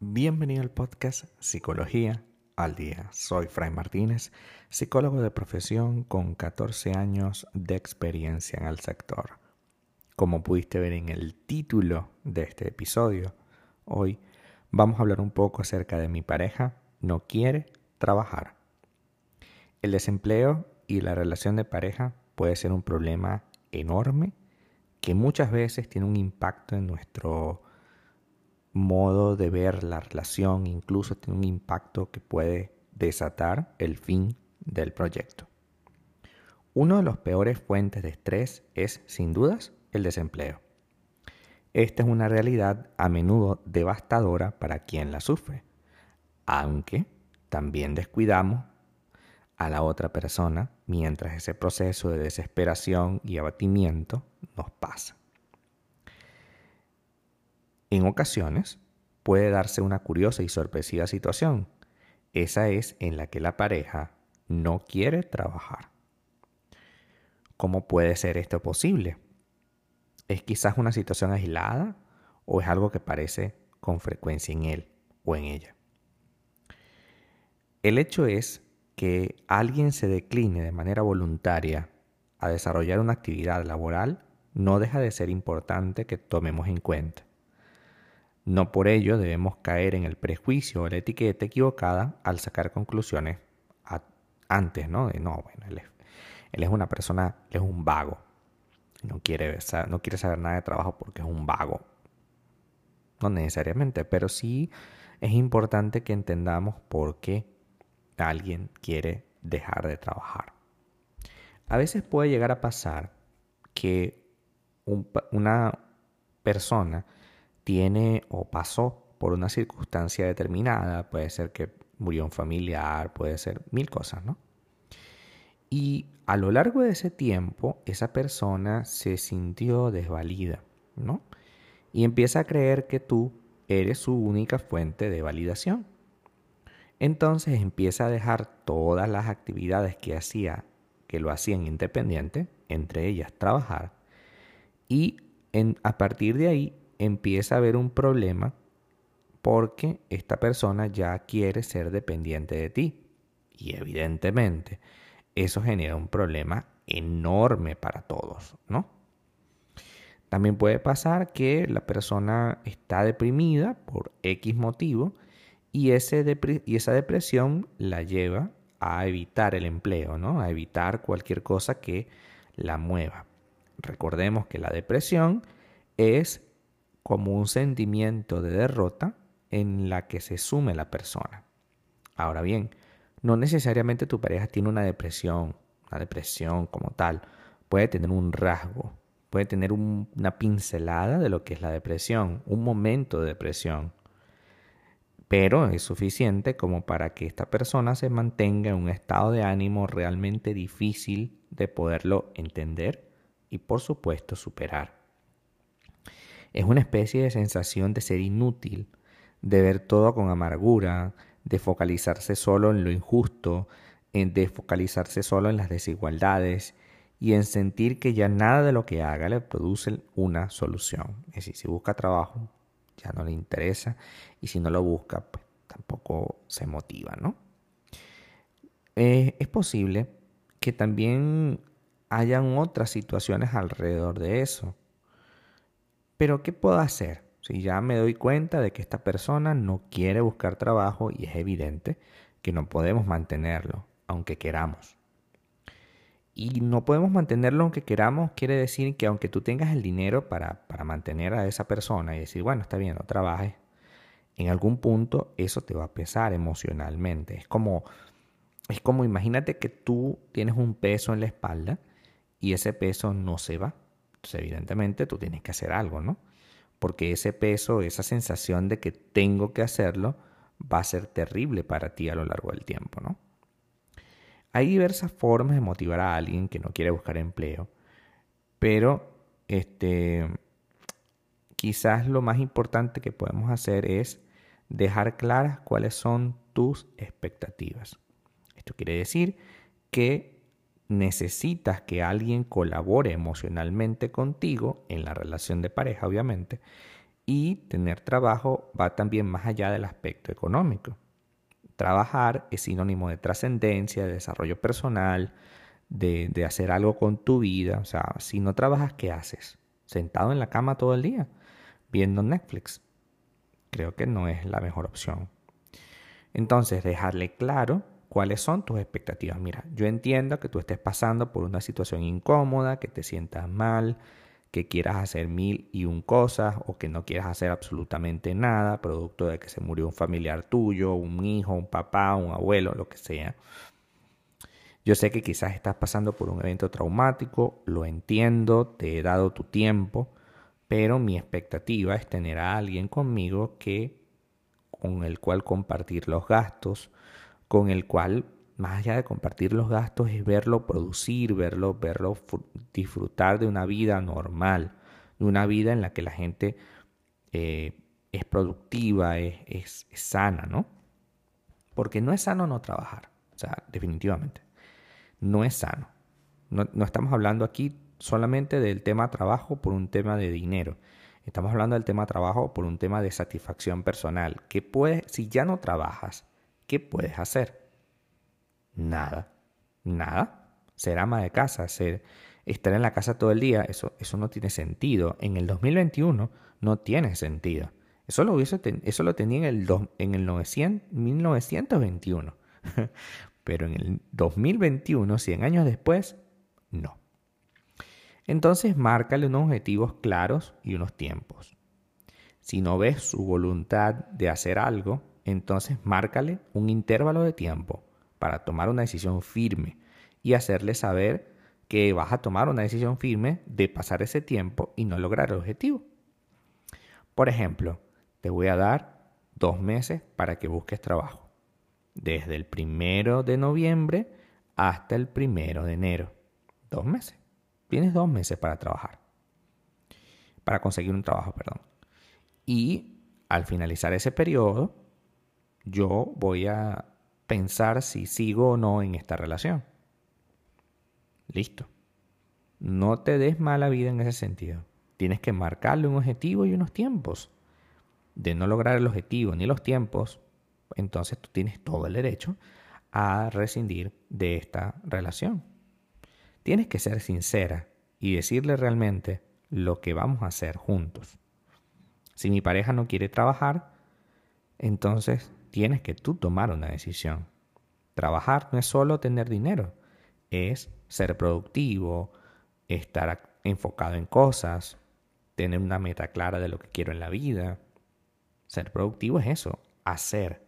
Bienvenido al podcast Psicología al Día. Soy Fray Martínez, psicólogo de profesión con 14 años de experiencia en el sector. Como pudiste ver en el título de este episodio, hoy vamos a hablar un poco acerca de mi pareja no quiere trabajar. El desempleo y la relación de pareja puede ser un problema enorme que muchas veces tiene un impacto en nuestro modo de ver la relación, incluso tiene un impacto que puede desatar el fin del proyecto. Uno de los peores fuentes de estrés es, sin dudas, el desempleo. Esta es una realidad a menudo devastadora para quien la sufre, aunque también descuidamos a la otra persona mientras ese proceso de desesperación y abatimiento nos pasa. En ocasiones puede darse una curiosa y sorpresiva situación. Esa es en la que la pareja no quiere trabajar. ¿Cómo puede ser esto posible? ¿Es quizás una situación aislada o es algo que parece con frecuencia en él o en ella? El hecho es que alguien se decline de manera voluntaria a desarrollar una actividad laboral no deja de ser importante que tomemos en cuenta. No por ello debemos caer en el prejuicio o la etiqueta equivocada al sacar conclusiones antes, ¿no? De no, bueno, él es, una persona, él es un vago. No quiere, no quiere saber nada de trabajo porque es un vago. No necesariamente, pero sí es importante que entendamos por qué alguien quiere dejar de trabajar. A veces puede llegar a pasar que una persona tiene o pasó por una circunstancia determinada, puede ser que murió un familiar, puede ser mil cosas, ¿no? Y a lo largo de ese tiempo, esa persona se sintió desvalida, ¿no? Y empieza a creer que tú eres su única fuente de validación. Entonces empieza a dejar todas las actividades que hacía, que lo hacían independiente, entre ellas trabajar, y a partir de ahí empieza a haber un problema porque esta persona ya quiere ser dependiente de ti. Y evidentemente eso genera un problema enorme para todos, ¿no? También puede pasar que la persona está deprimida por X motivo y, esa depresión la lleva a evitar el empleo, ¿no? A evitar cualquier cosa que la mueva. Recordemos que la depresión es como un sentimiento de derrota en la que se sume la persona. Ahora bien, no necesariamente tu pareja tiene una depresión, una depresión como tal. Puede tener un rasgo, puede tener una pincelada de lo que es la depresión, un momento de depresión. Pero es suficiente como para que esta persona se mantenga en un estado de ánimo realmente difícil de poderlo entender y por supuesto superar. Es una especie de sensación de ser inútil, de ver todo con amargura, de focalizarse solo en lo injusto, de focalizarse solo en las desigualdades y en sentir que ya nada de lo que haga le produce una solución. Es decir, si busca trabajo, ya no le interesa y si no lo busca, pues tampoco se motiva, ¿no? Eh, es posible que también hayan otras situaciones alrededor de eso. Pero ¿qué puedo hacer? Si ya me doy cuenta de que esta persona no quiere buscar trabajo y es evidente que no podemos mantenerlo, aunque queramos. Y no podemos mantenerlo aunque queramos, quiere decir que aunque tú tengas el dinero para, para mantener a esa persona y decir, bueno, está bien, no trabajes, en algún punto eso te va a pesar emocionalmente. Es como, es como imagínate que tú tienes un peso en la espalda y ese peso no se va. Entonces, evidentemente, tú tienes que hacer algo, ¿no? Porque ese peso, esa sensación de que tengo que hacerlo, va a ser terrible para ti a lo largo del tiempo, ¿no? Hay diversas formas de motivar a alguien que no quiere buscar empleo, pero este, quizás lo más importante que podemos hacer es dejar claras cuáles son tus expectativas. Esto quiere decir que necesitas que alguien colabore emocionalmente contigo en la relación de pareja, obviamente, y tener trabajo va también más allá del aspecto económico. Trabajar es sinónimo de trascendencia, de desarrollo personal, de, de, hacer algo con tu vida. O sea, si no trabajas, ¿qué haces? Sentado en la cama todo el día, viendo Netflix. Creo que no es la mejor opción. Entonces, dejarle claro cuáles son tus expectativas. Mira, yo entiendo que tú estés pasando por una situación incómoda, que te sientas mal, que quieras hacer mil y un cosas o que no quieras hacer absolutamente nada, producto de que se murió un familiar tuyo, un hijo, un papá, un abuelo, lo que sea. Yo sé que quizás estás pasando por un evento traumático, lo entiendo, te he dado tu tiempo, pero mi expectativa es tener a alguien conmigo que con el cual compartir los gastos, con el cual más allá de compartir los gastos, es verlo producir, verlo, verlo disfrutar de una vida normal, de una vida en la que la gente eh, es productiva, es, sana, ¿no? Porque no es sano no trabajar, o sea, definitivamente, no es sano. No, no estamos hablando aquí solamente del tema trabajo por un tema de dinero. Estamos hablando del tema trabajo por un tema de satisfacción personal. ¿Qué puedes, si ya no trabajas, qué puedes hacer? Nada, nada. Ser ama de casa, ser, estar en la casa todo el día, eso, eso no tiene sentido. En el 2021 no tiene sentido. Eso lo, eso lo tenía en el, en el 900, 1921. Pero en el 2021, 100 años después, no. Entonces, márcale unos objetivos claros y unos tiempos. Si no ves su voluntad de hacer algo, entonces márcale un intervalo de tiempo para tomar una decisión firme y hacerle saber que vas a tomar una decisión firme de pasar ese tiempo y no lograr el objetivo. Por ejemplo, te voy a dar dos meses para que busques trabajo. Desde el primero de noviembre hasta el primero de enero. Dos meses. Tienes dos meses para trabajar. Para conseguir un trabajo, perdón. Y al finalizar ese periodo, yo voy a pensar si sigo o no en esta relación. Listo. No te des mala vida en ese sentido. Tienes que marcarle un objetivo y unos tiempos. De no lograr el objetivo ni los tiempos, entonces tú tienes todo el derecho a rescindir de esta relación. Tienes que ser sincera y decirle realmente lo que vamos a hacer juntos. Si mi pareja no quiere trabajar, entonces tienes que tú tomar una decisión. Trabajar no es solo tener dinero, es ser productivo, estar enfocado en cosas, tener una meta clara de lo que quiero en la vida. Ser productivo es eso, hacer.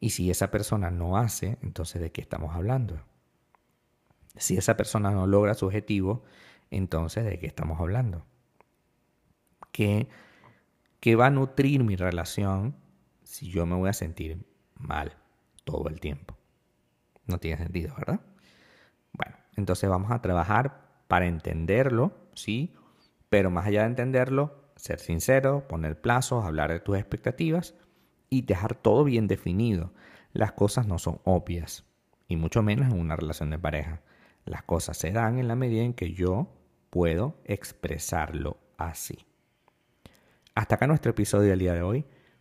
Y si esa persona no hace, entonces ¿de qué estamos hablando? Si esa persona no logra su objetivo, entonces ¿de qué estamos hablando? ¿Qué, qué va a nutrir mi relación si yo me voy a sentir mal todo el tiempo. No tiene sentido, ¿verdad? Bueno, entonces vamos a trabajar para entenderlo, ¿sí? Pero más allá de entenderlo, ser sincero, poner plazos, hablar de tus expectativas y dejar todo bien definido. Las cosas no son obvias, y mucho menos en una relación de pareja. Las cosas se dan en la medida en que yo puedo expresarlo así. Hasta acá nuestro episodio del día de hoy.